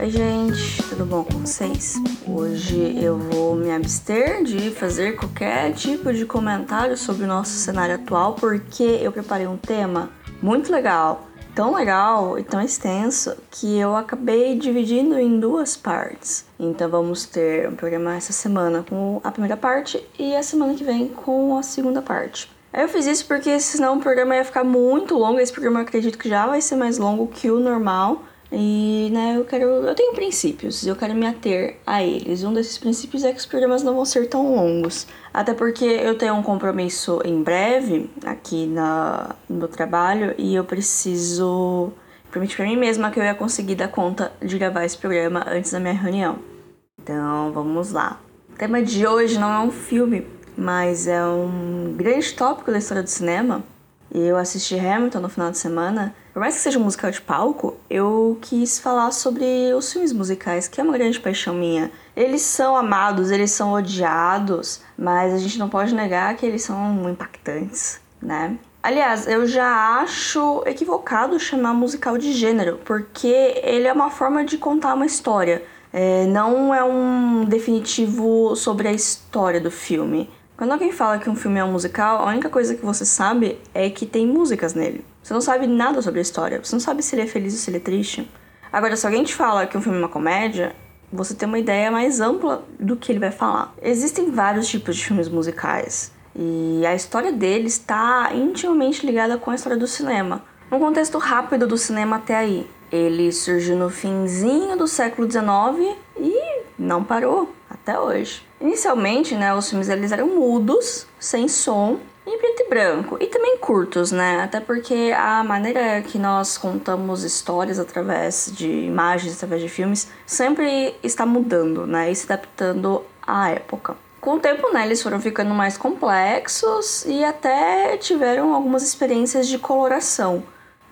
Oi, gente, tudo bom com vocês? Hoje eu vou me abster de fazer qualquer tipo de comentário sobre o nosso cenário atual porque eu preparei um tema muito legal, tão legal e tão extenso que eu acabei dividindo em duas partes. Então vamos ter um programa essa semana com a primeira parte e a semana que vem com a segunda parte. Eu fiz isso porque senão o programa ia ficar muito longo. Esse programa eu acredito que já vai ser mais longo que o normal. E, né, eu quero. Eu tenho princípios, eu quero me ater a eles. Um desses princípios é que os programas não vão ser tão longos. Até porque eu tenho um compromisso em breve aqui na, no meu trabalho e eu preciso permitir pra mim mesma que eu ia conseguir dar conta de gravar esse programa antes da minha reunião. Então vamos lá. O tema de hoje não é um filme, mas é um grande tópico da história do cinema. E eu assisti Hamilton no final de semana por mais que seja um musical de palco, eu quis falar sobre os filmes musicais, que é uma grande paixão minha. Eles são amados, eles são odiados, mas a gente não pode negar que eles são impactantes, né? Aliás, eu já acho equivocado chamar musical de gênero, porque ele é uma forma de contar uma história. É, não é um definitivo sobre a história do filme. Quando alguém fala que um filme é um musical, a única coisa que você sabe é que tem músicas nele. Você não sabe nada sobre a história, você não sabe se ele é feliz ou se ele é triste. Agora, se alguém te fala que um filme é uma comédia, você tem uma ideia mais ampla do que ele vai falar. Existem vários tipos de filmes musicais e a história deles está intimamente ligada com a história do cinema. Um contexto rápido do cinema até aí. Ele surgiu no finzinho do século XIX e não parou até hoje. Inicialmente, né, os filmes eles eram mudos, sem som, em preto e branco e também curtos, né? Até porque a maneira que nós contamos histórias através de imagens, através de filmes, sempre está mudando, né? E se adaptando à época. Com o tempo, né, eles foram ficando mais complexos e até tiveram algumas experiências de coloração,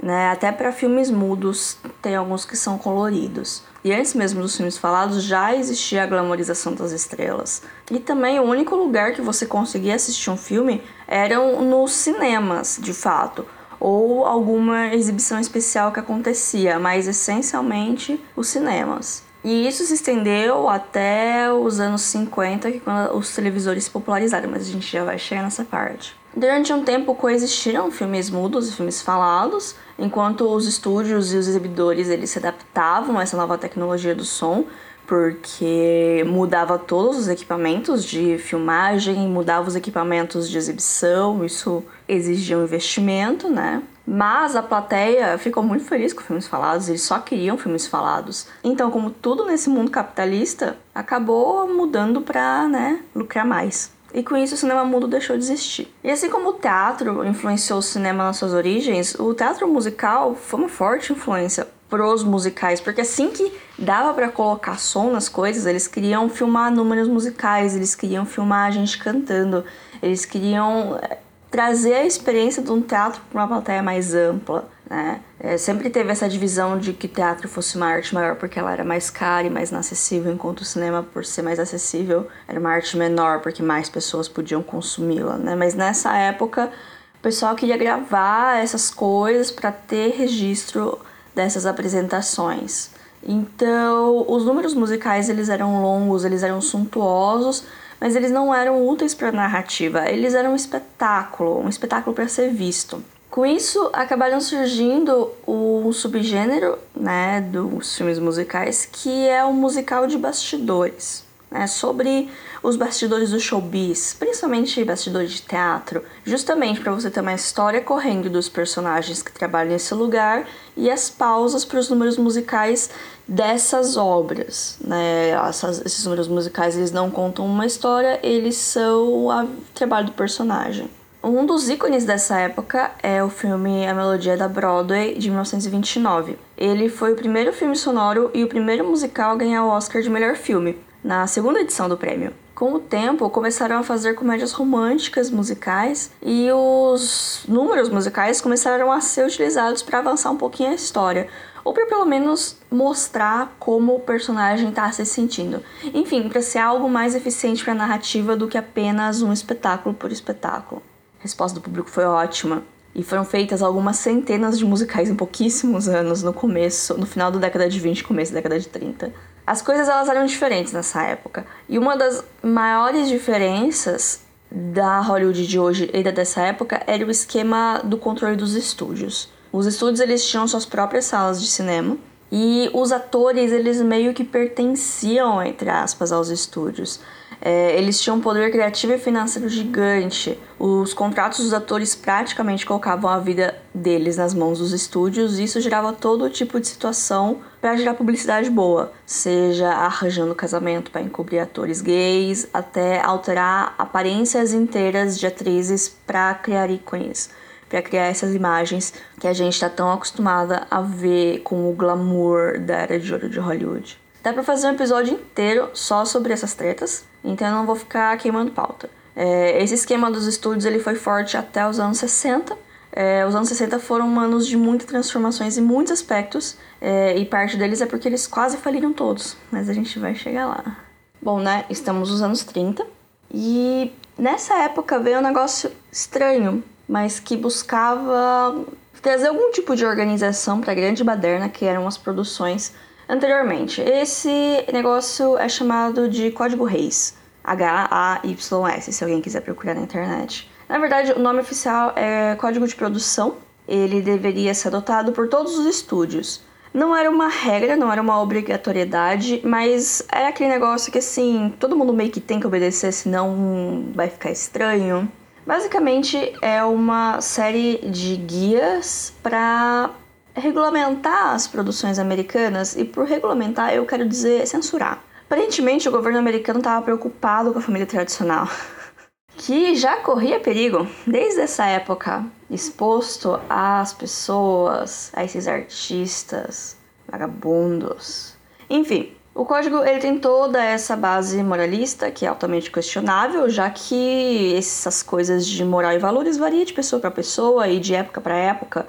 né? Até para filmes mudos tem alguns que são coloridos. E antes mesmo dos filmes falados já existia a glamorização das estrelas. E também o único lugar que você conseguia assistir um filme eram nos cinemas, de fato, ou alguma exibição especial que acontecia, mas essencialmente os cinemas. E isso se estendeu até os anos 50, que quando os televisores se popularizaram, mas a gente já vai chegar nessa parte. Durante um tempo coexistiram filmes mudos e filmes falados, enquanto os estúdios e os exibidores eles se adaptavam a essa nova tecnologia do som, porque mudava todos os equipamentos de filmagem, mudava os equipamentos de exibição, isso exigia um investimento, né? Mas a plateia ficou muito feliz com filmes falados, eles só queriam filmes falados. Então, como tudo nesse mundo capitalista, acabou mudando para, né, lucrar mais. E com isso o cinema mudo deixou de existir. E assim como o teatro influenciou o cinema nas suas origens, o teatro musical foi uma forte influência pros musicais, porque assim que dava para colocar som nas coisas, eles queriam filmar números musicais, eles queriam filmar a gente cantando, eles queriam eh, trazer a experiência de um teatro para uma plateia mais ampla, né? É, sempre teve essa divisão de que teatro fosse uma arte maior porque ela era mais cara e mais inacessível, enquanto o cinema, por ser mais acessível, era uma arte menor porque mais pessoas podiam consumi-la, né? Mas nessa época, o pessoal queria gravar essas coisas para ter registro dessas apresentações. Então, os números musicais eles eram longos, eles eram suntuosos, mas eles não eram úteis para a narrativa, eles eram um espetáculo, um espetáculo para ser visto. Com isso, acabaram surgindo o subgênero né, dos filmes musicais, que é o musical de bastidores. Né, sobre os bastidores do showbiz, principalmente bastidores de teatro, justamente para você ter uma história correndo dos personagens que trabalham nesse lugar e as pausas para os números musicais dessas obras. Né? Essas, esses números musicais eles não contam uma história, eles são o trabalho do personagem. Um dos ícones dessa época é o filme A Melodia da Broadway, de 1929. Ele foi o primeiro filme sonoro e o primeiro musical a ganhar o Oscar de melhor filme, na segunda edição do prêmio. Com o tempo, começaram a fazer comédias românticas musicais e os números musicais começaram a ser utilizados para avançar um pouquinho a história, ou para pelo menos mostrar como o personagem está se sentindo. Enfim, para ser algo mais eficiente para a narrativa do que apenas um espetáculo por espetáculo. Resposta do público foi ótima. e foram feitas algumas centenas de musicais em pouquíssimos anos, no começo, no final da década de 20, começo da década de 30. As coisas elas eram diferentes nessa época. E uma das maiores diferenças da Hollywood de hoje e da dessa época era o esquema do controle dos estúdios. Os estúdios eles tinham suas próprias salas de cinema e os atores eles meio que pertenciam entre aspas aos estúdios. É, eles tinham um poder criativo e financeiro gigante. Os contratos dos atores praticamente colocavam a vida deles nas mãos dos estúdios, e isso gerava todo tipo de situação para gerar publicidade boa, seja arranjando casamento para encobrir atores gays, até alterar aparências inteiras de atrizes para criar ícones para criar essas imagens que a gente está tão acostumada a ver com o glamour da era de ouro de Hollywood. Dá para fazer um episódio inteiro só sobre essas tretas, então eu não vou ficar queimando pauta. É, esse esquema dos estúdios ele foi forte até os anos 60. É, os anos 60 foram anos de muitas transformações em muitos aspectos, é, e parte deles é porque eles quase faliram todos, mas a gente vai chegar lá. Bom, né? Estamos nos anos 30 e nessa época veio um negócio estranho, mas que buscava trazer algum tipo de organização para a grande baderna que eram as produções anteriormente. Esse negócio é chamado de Código Reis, H-A-Y-S, se alguém quiser procurar na internet. Na verdade, o nome oficial é Código de Produção. Ele deveria ser adotado por todos os estúdios. Não era uma regra, não era uma obrigatoriedade, mas é aquele negócio que assim, todo mundo meio que tem que obedecer, senão vai ficar estranho. Basicamente é uma série de guias para regulamentar as produções americanas, e por regulamentar eu quero dizer censurar. Aparentemente, o governo americano estava preocupado com a família tradicional, que já corria perigo desde essa época, exposto às pessoas, a esses artistas, vagabundos. Enfim, o código ele tem toda essa base moralista que é altamente questionável, já que essas coisas de moral e valores variam de pessoa para pessoa e de época para época.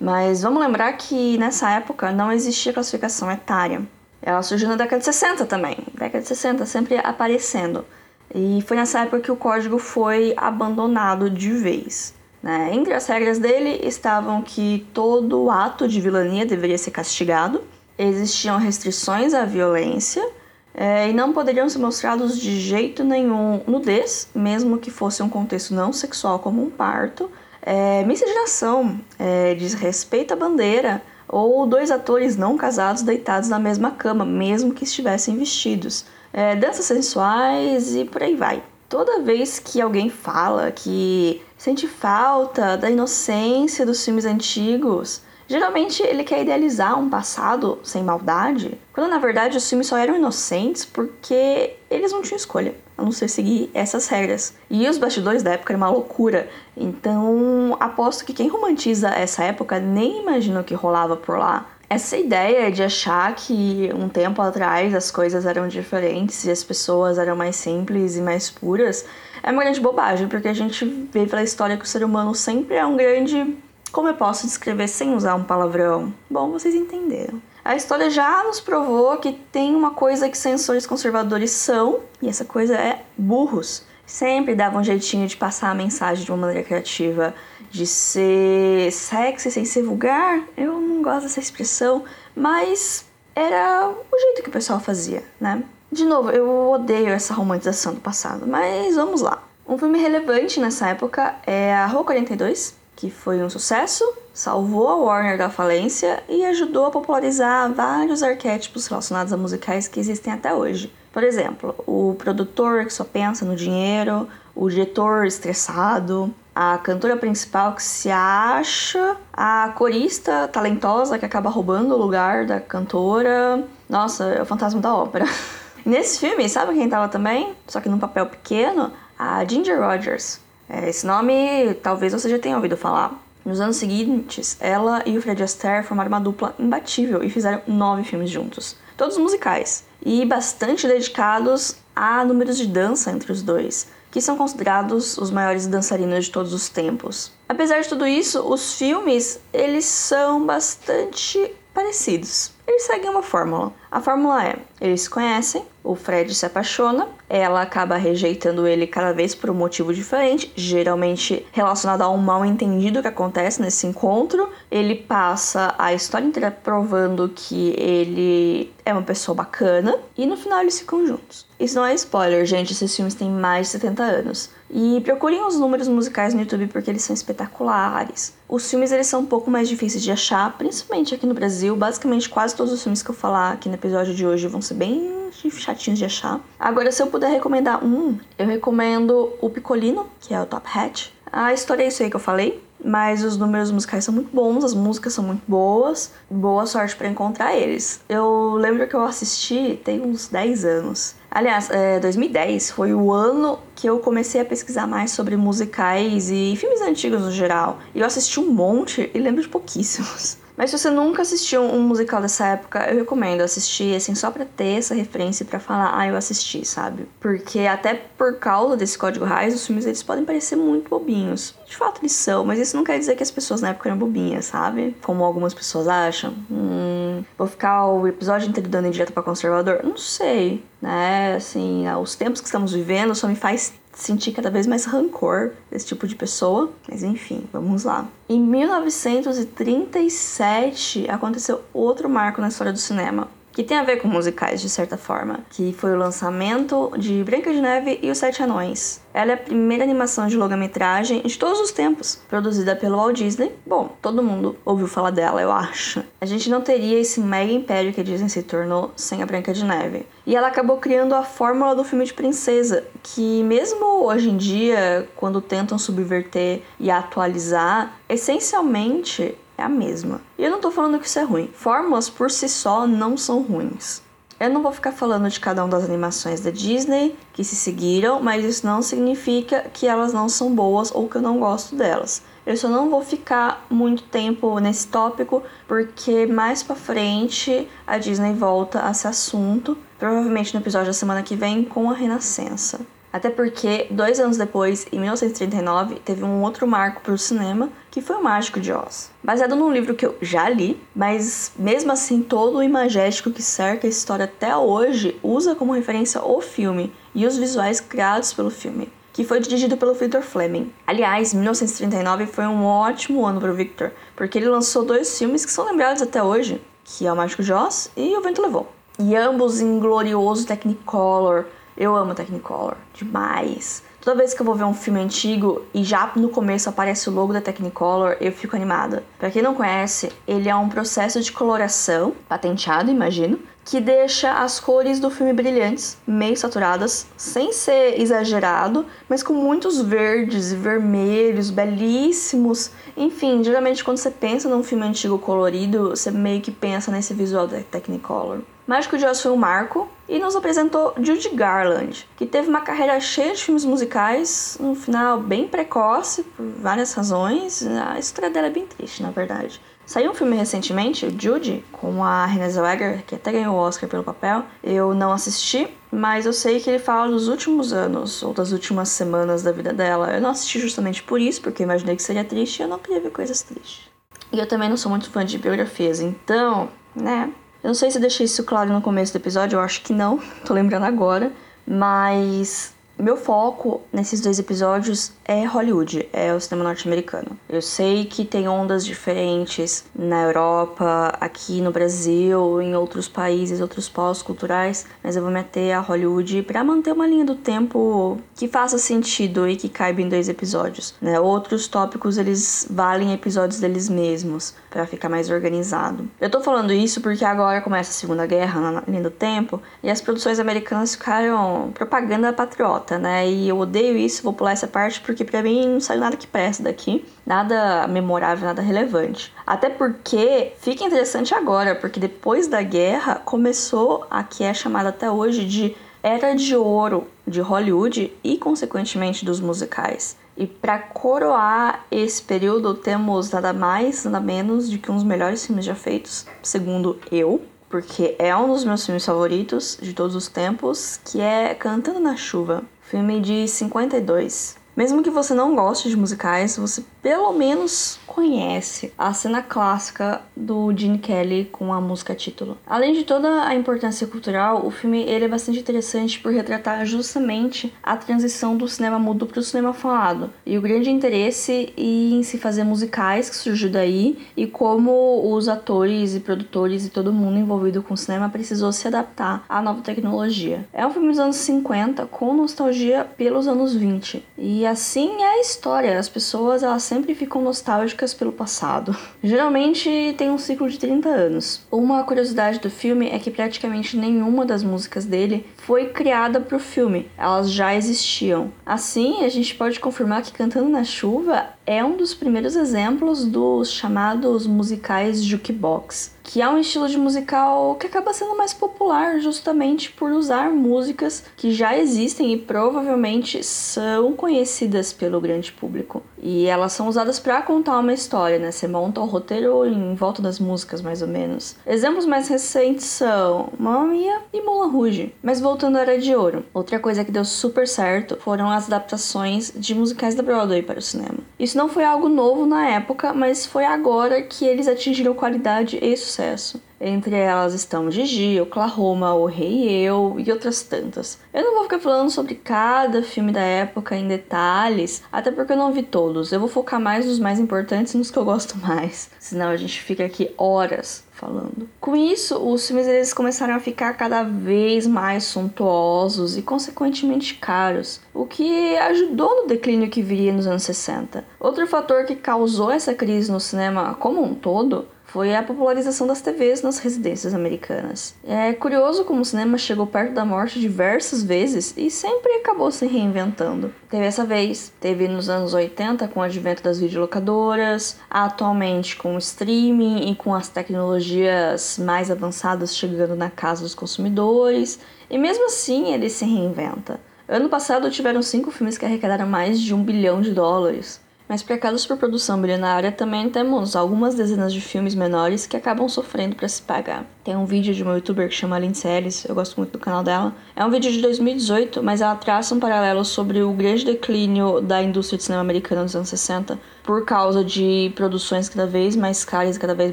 Mas vamos lembrar que nessa época não existia classificação etária. Ela surgiu na década de 60 também. Década de 60 sempre aparecendo. E foi nessa época que o código foi abandonado de vez. Né? Entre as regras dele estavam que todo ato de vilania deveria ser castigado, existiam restrições à violência é, e não poderiam ser mostrados de jeito nenhum nudez, mesmo que fosse um contexto não sexual como um parto, é, miscigenação, é, desrespeito à bandeira, ou dois atores não casados deitados na mesma cama, mesmo que estivessem vestidos, é, danças sensuais e por aí vai. Toda vez que alguém fala que sente falta da inocência dos filmes antigos, Geralmente ele quer idealizar um passado sem maldade, quando na verdade os filmes só eram inocentes porque eles não tinham escolha, a não ser seguir essas regras. E os bastidores da época eram uma loucura, então aposto que quem romantiza essa época nem imagina o que rolava por lá. Essa ideia de achar que um tempo atrás as coisas eram diferentes e as pessoas eram mais simples e mais puras é uma grande bobagem, porque a gente vê pela história que o ser humano sempre é um grande como eu posso descrever sem usar um palavrão? Bom, vocês entenderam. A história já nos provou que tem uma coisa que censores conservadores são, e essa coisa é burros. Sempre davam um jeitinho de passar a mensagem de uma maneira criativa, de ser sexy sem ser vulgar. Eu não gosto dessa expressão, mas era o jeito que o pessoal fazia, né? De novo, eu odeio essa romantização do passado, mas vamos lá. Um filme relevante nessa época é a Rua 42, que foi um sucesso, salvou a Warner da falência e ajudou a popularizar vários arquétipos relacionados a musicais que existem até hoje. Por exemplo, o produtor que só pensa no dinheiro, o diretor estressado, a cantora principal que se acha, a corista talentosa que acaba roubando o lugar da cantora. Nossa, é o fantasma da ópera. Nesse filme, sabe quem tava também? Só que num papel pequeno? A Ginger Rogers. É, esse nome talvez você já tenha ouvido falar. Nos anos seguintes, ela e o Fred Astaire formaram uma dupla imbatível e fizeram nove filmes juntos, todos musicais, e bastante dedicados a números de dança entre os dois, que são considerados os maiores dançarinos de todos os tempos. Apesar de tudo isso, os filmes eles são bastante parecidos. Eles seguem uma fórmula. A fórmula é: eles se conhecem, o Fred se apaixona, ela acaba rejeitando ele cada vez por um motivo diferente, geralmente relacionado a um mal entendido que acontece nesse encontro. Ele passa a história inteira provando que ele é uma pessoa bacana e no final eles ficam juntos. Isso não é spoiler, gente, esses filmes têm mais de 70 anos. E procurem os números musicais no YouTube porque eles são espetaculares. Os filmes eles são um pouco mais difíceis de achar, principalmente aqui no Brasil. Basicamente, quase todos os filmes que eu falar aqui no episódio de hoje vão ser bem chatinhos de achar. Agora, se eu puder recomendar um, eu recomendo o Picolino, que é o Top Hat. A história é isso aí que eu falei, mas os números musicais são muito bons, as músicas são muito boas. Boa sorte para encontrar eles. Eu lembro que eu assisti tem uns 10 anos. Aliás, é, 2010 foi o ano que eu comecei a pesquisar mais sobre musicais e filmes antigos no geral. E eu assisti um monte e lembro de pouquíssimos. Mas se você nunca assistiu um musical dessa época, eu recomendo assistir, assim, só pra ter essa referência para falar, ah, eu assisti, sabe? Porque até por causa desse código raiz, os filmes eles podem parecer muito bobinhos. De fato eles são, mas isso não quer dizer que as pessoas na época eram bobinhas, sabe? Como algumas pessoas acham. Hum, vou ficar o episódio inteiro dando direto pra conservador? Não sei, né? Assim, os tempos que estamos vivendo só me faz sentir cada vez mais rancor desse tipo de pessoa. Mas enfim, vamos lá. Em 1937 aconteceu outro marco na história do cinema que tem a ver com musicais de certa forma, que foi o lançamento de Branca de Neve e os Sete Anões. Ela é a primeira animação de longa-metragem de todos os tempos, produzida pelo Walt Disney. Bom, todo mundo ouviu falar dela, eu acho. A gente não teria esse mega império que a Disney se tornou sem a Branca de Neve. E ela acabou criando a fórmula do filme de princesa, que mesmo hoje em dia, quando tentam subverter e atualizar, essencialmente é a mesma. E eu não tô falando que isso é ruim. Fórmulas por si só não são ruins. Eu não vou ficar falando de cada uma das animações da Disney que se seguiram, mas isso não significa que elas não são boas ou que eu não gosto delas. Eu só não vou ficar muito tempo nesse tópico, porque mais pra frente a Disney volta a esse assunto, provavelmente no episódio da semana que vem, com a Renascença. Até porque, dois anos depois, em 1939, teve um outro marco para o cinema, que foi o Mágico de Oz. Baseado num livro que eu já li, mas mesmo assim todo o imagético que cerca a história até hoje usa como referência o filme e os visuais criados pelo filme que foi dirigido pelo Victor Fleming. Aliás, 1939 foi um ótimo ano para o Victor, porque ele lançou dois filmes que são lembrados até hoje, que é O Mágico de Oz e O Vento Levou. E ambos em glorioso Technicolor, eu amo Technicolor demais. Toda vez que eu vou ver um filme antigo e já no começo aparece o logo da Technicolor, eu fico animada. Para quem não conhece, ele é um processo de coloração, patenteado, imagino, que deixa as cores do filme brilhantes, meio saturadas, sem ser exagerado, mas com muitos verdes e vermelhos, belíssimos. Enfim, geralmente quando você pensa num filme antigo colorido, você meio que pensa nesse visual da Technicolor. Mágico de Oz foi um marco e nos apresentou Judy Garland, que teve uma carreira cheia de filmes musicais, um final bem precoce por várias razões. A história dela é bem triste, na verdade. Saiu um filme recentemente, o Judy, com a Renée Zellweger, que até ganhou o Oscar pelo papel. Eu não assisti, mas eu sei que ele fala dos últimos anos ou das últimas semanas da vida dela. Eu não assisti justamente por isso, porque imaginei que seria triste e eu não queria ver coisas tristes. E eu também não sou muito fã de biografias, então, né, eu não sei se deixei isso claro no começo do episódio, eu acho que não, tô lembrando agora. Mas meu foco nesses dois episódios é Hollywood, é o cinema norte-americano. Eu sei que tem ondas diferentes na Europa, aqui no Brasil, em outros países, outros pós culturais, mas eu vou meter a Hollywood para manter uma linha do tempo que faça sentido e que caiba em dois episódios. Né? Outros tópicos eles valem episódios deles mesmos para ficar mais organizado. Eu tô falando isso porque agora começa a Segunda Guerra na linha do tempo e as produções americanas ficaram propaganda patriota né? E eu odeio isso, vou pular essa parte porque para mim não saiu nada que presta daqui, nada memorável, nada relevante. Até porque fica interessante agora, porque depois da guerra começou a que é chamada até hoje de era de ouro de Hollywood e consequentemente dos musicais. E para coroar esse período, temos nada mais, nada menos do que um dos melhores filmes já feitos, segundo eu, porque é um dos meus filmes favoritos de todos os tempos, que é Cantando na Chuva, filme de 52. Mesmo que você não goste de musicais, você pelo menos conhece a cena clássica do Gene Kelly com a música título. Além de toda a importância cultural, o filme ele é bastante interessante por retratar justamente a transição do cinema mudo para o cinema falado e o grande interesse em se fazer musicais que surgiu daí e como os atores e produtores e todo mundo envolvido com o cinema precisou se adaptar à nova tecnologia. É um filme dos anos 50 com nostalgia pelos anos 20 e assim é a história. As pessoas elas sempre ficam nostálgicas pelo passado. Geralmente tem um ciclo de 30 anos. Uma curiosidade do filme é que praticamente nenhuma das músicas dele foi criada para o filme, elas já existiam. Assim, a gente pode confirmar que Cantando na Chuva é um dos primeiros exemplos dos chamados musicais jukebox, que é um estilo de musical que acaba sendo mais popular justamente por usar músicas que já existem e provavelmente são conhecidas pelo grande público. E elas são usadas para contar uma história, né? Você monta o roteiro em volta das músicas, mais ou menos. Exemplos mais recentes são Mamma Mia e Mulan Rouge. Mas voltando à Era de Ouro, outra coisa que deu super certo foram as adaptações de musicais da Broadway para o cinema. Isso não foi algo novo na época, mas foi agora que eles atingiram qualidade e sucesso. Entre elas estão Gigi, Oklahoma, O Rei e Eu e outras tantas. Eu não vou ficar falando sobre cada filme da época em detalhes, até porque eu não vi todos. Eu vou focar mais nos mais importantes e nos que eu gosto mais. Senão a gente fica aqui horas falando. Com isso, os filmes eles começaram a ficar cada vez mais suntuosos e consequentemente caros, o que ajudou no declínio que viria nos anos 60. Outro fator que causou essa crise no cinema como um todo foi a popularização das TVs nas residências americanas. É curioso como o cinema chegou perto da morte diversas vezes e sempre acabou se reinventando. Teve essa vez, teve nos anos 80 com o advento das videolocadoras, atualmente com o streaming e com as tecnologias mais avançadas chegando na casa dos consumidores, e mesmo assim ele se reinventa. Ano passado tiveram cinco filmes que arrecadaram mais de um bilhão de dólares. Mas para cada superprodução bilionária também temos algumas dezenas de filmes menores que acabam sofrendo para se pagar. Tem um vídeo de uma youtuber que chama Lindsay Ellis, eu gosto muito do canal dela. É um vídeo de 2018, mas ela traça um paralelo sobre o grande declínio da indústria de cinema americana nos anos 60 por causa de produções cada vez mais caras e cada vez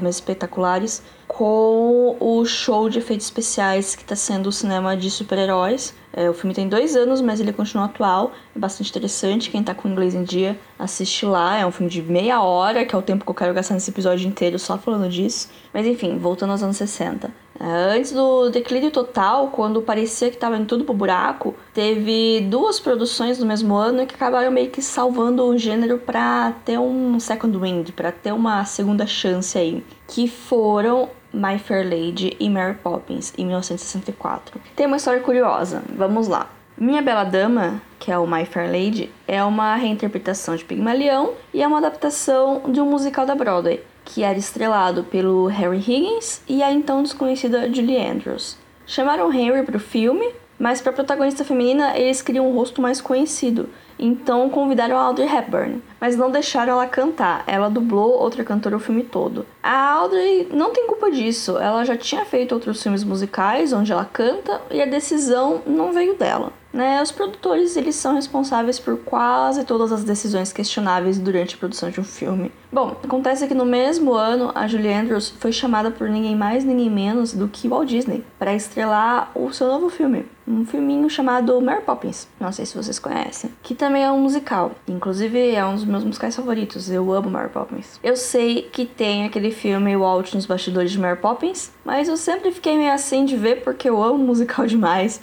mais espetaculares, com o show de efeitos especiais que está sendo o cinema de super-heróis. É, o filme tem dois anos, mas ele continua atual, é bastante interessante. Quem tá com inglês em dia, assiste lá. É um filme de meia hora, que é o tempo que eu quero gastar nesse episódio inteiro só falando disso. Mas enfim, voltando aos anos 60. É, antes do declínio total, quando parecia que estava indo tudo pro buraco, teve duas produções no mesmo ano que acabaram meio que salvando o gênero para ter um second wind, para ter uma segunda chance aí, que foram My Fair Lady e Mary Poppins, em 1964. Tem uma história curiosa, vamos lá. Minha Bela Dama, que é o My Fair Lady, é uma reinterpretação de Pigmalião e é uma adaptação de um musical da Broadway, que era estrelado pelo Harry Higgins e a então desconhecida Julie Andrews. Chamaram Harry para o filme, mas para protagonista feminina eles queriam um rosto mais conhecido, então convidaram a Audrey Hepburn, mas não deixaram ela cantar. Ela dublou outra cantora o filme todo. A Audrey não tem culpa disso. Ela já tinha feito outros filmes musicais onde ela canta e a decisão não veio dela. Né? Os produtores eles são responsáveis por quase todas as decisões questionáveis durante a produção de um filme. Bom, acontece que no mesmo ano a Julie Andrews foi chamada por ninguém mais ninguém menos do que Walt Disney para estrelar o seu novo filme, um filminho chamado Mary Poppins. Não sei se vocês conhecem, que também é um musical. Inclusive é um dos meus musicais favoritos. Eu amo Mary Poppins. Eu sei que tem aquele filme Walt nos bastidores de Mary Poppins, mas eu sempre fiquei meio assim de ver porque eu amo musical demais.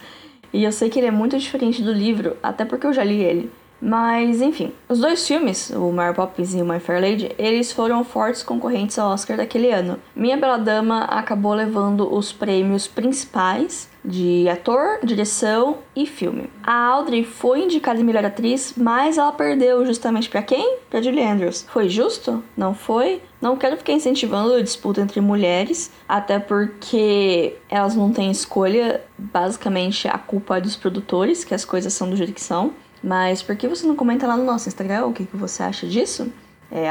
E eu sei que ele é muito diferente do livro, até porque eu já li ele. Mas, enfim, os dois filmes, o Mary Poppins e o My Fair Lady, eles foram fortes concorrentes ao Oscar daquele ano. Minha Bela Dama acabou levando os prêmios principais de ator, direção e filme. A Audrey foi indicada em melhor atriz, mas ela perdeu justamente para quem? Para Julie Andrews. Foi justo? Não foi? Não quero ficar incentivando a disputa entre mulheres, até porque elas não têm escolha. Basicamente, a culpa é dos produtores, que as coisas são do jeito que são. Mas por que você não comenta lá no nosso Instagram o que, que você acha disso? É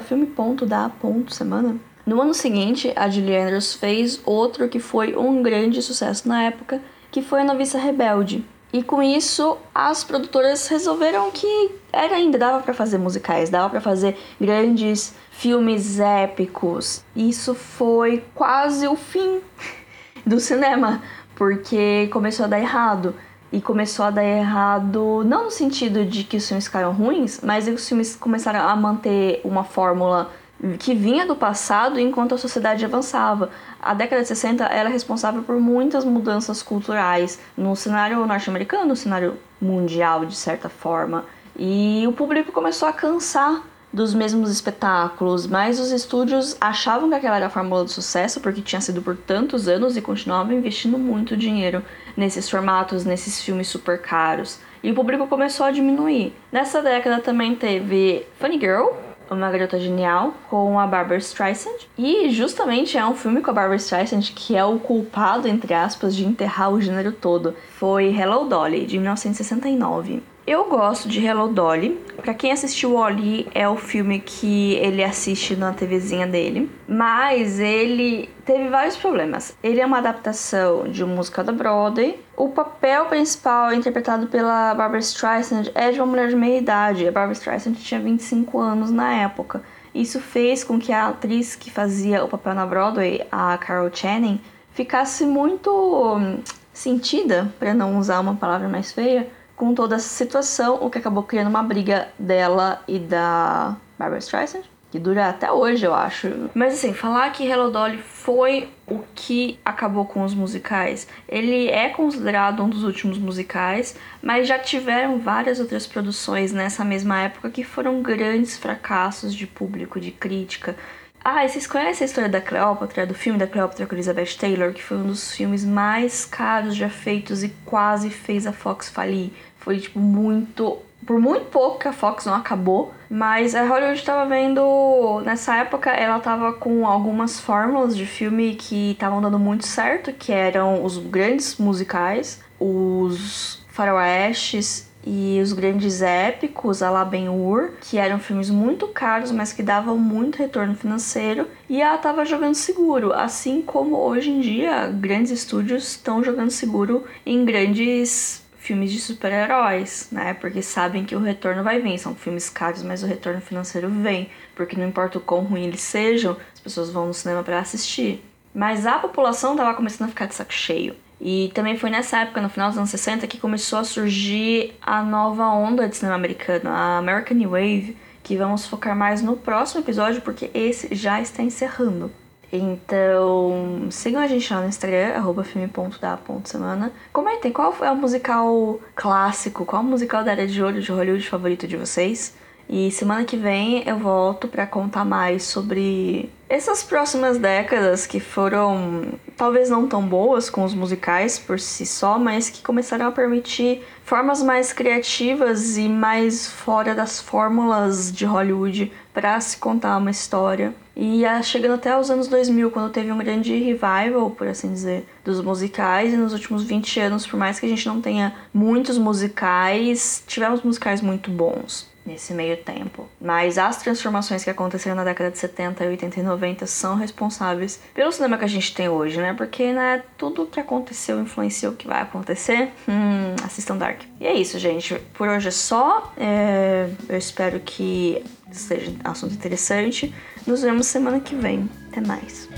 filme.da.semana. No ano seguinte, a Julie Andrews fez outro que foi um grande sucesso na época, que foi A Noviça Rebelde. E com isso, as produtoras resolveram que era ainda dava para fazer musicais, dava para fazer grandes filmes épicos. Isso foi quase o fim do cinema, porque começou a dar errado. E começou a dar errado, não no sentido de que os filmes ficaram ruins, mas os filmes começaram a manter uma fórmula que vinha do passado enquanto a sociedade avançava. A década de 60 era é responsável por muitas mudanças culturais no cenário norte-americano, no cenário mundial, de certa forma. E o público começou a cansar dos mesmos espetáculos, mas os estúdios achavam que aquela era a fórmula do sucesso porque tinha sido por tantos anos e continuavam investindo muito dinheiro nesses formatos, nesses filmes super caros. E o público começou a diminuir. Nessa década também teve Funny Girl, uma Garota Genial, com a Barbara Streisand. E justamente é um filme com a Barbara Streisand que é o culpado, entre aspas, de enterrar o gênero todo. Foi Hello Dolly, de 1969. Eu gosto de Hello Dolly. Para quem assistiu Oli, é o filme que ele assiste na TVzinha dele. Mas ele teve vários problemas. Ele é uma adaptação de uma música da Broadway. O papel principal, interpretado pela Barbara Streisand, é de uma mulher de meia idade. A Barbara Streisand tinha 25 anos na época. Isso fez com que a atriz que fazia o papel na Broadway, a Carol Channing, ficasse muito hum, sentida, para não usar uma palavra mais feia, com toda essa situação, o que acabou criando uma briga dela e da Barbara Streisand, que dura até hoje, eu acho. Mas assim, falar que Hello Dolly foi o que acabou com os musicais. Ele é considerado um dos últimos musicais, mas já tiveram várias outras produções nessa mesma época que foram grandes fracassos de público, de crítica. Ah, e vocês conhecem a história da Cleópatra, do filme da Cleópatra com Elizabeth Taylor, que foi um dos filmes mais caros já feitos e quase fez a Fox falir. Foi, tipo, muito. Por muito pouco que a Fox não acabou, mas a Hollywood estava vendo. Nessa época, ela estava com algumas fórmulas de filme que estavam dando muito certo, que eram os grandes musicais, os faroestes e os grandes épicos, a Ben-Hur, que eram filmes muito caros, mas que davam muito retorno financeiro, e ela estava jogando seguro, assim como hoje em dia grandes estúdios estão jogando seguro em grandes filmes de super-heróis, né? Porque sabem que o retorno vai vir. São filmes caros, mas o retorno financeiro vem. Porque não importa o quão ruim eles sejam, as pessoas vão no cinema para assistir. Mas a população tava começando a ficar de saco cheio. E também foi nessa época, no final dos anos 60, que começou a surgir a nova onda de cinema americano, a American New Wave, que vamos focar mais no próximo episódio, porque esse já está encerrando. Então, sigam a gente lá no Instagram, filme.da.semana. Comentem qual é o musical clássico, qual é o musical da era de olho de Hollywood favorito de vocês. E semana que vem eu volto para contar mais sobre essas próximas décadas que foram talvez não tão boas com os musicais por si só, mas que começaram a permitir formas mais criativas e mais fora das fórmulas de Hollywood para se contar uma história. E chegando até os anos 2000, quando teve um grande revival, por assim dizer, dos musicais, e nos últimos 20 anos, por mais que a gente não tenha muitos musicais, tivemos musicais muito bons nesse meio tempo. Mas as transformações que aconteceram na década de 70, 80 e 90 são responsáveis pelo cinema que a gente tem hoje, né? Porque, né, tudo que aconteceu influenciou o que vai acontecer. Hum, assistam Dark. E é isso, gente. Por hoje é só. É... Eu espero que seja um assunto interessante. Nos vemos semana que vem. Até mais.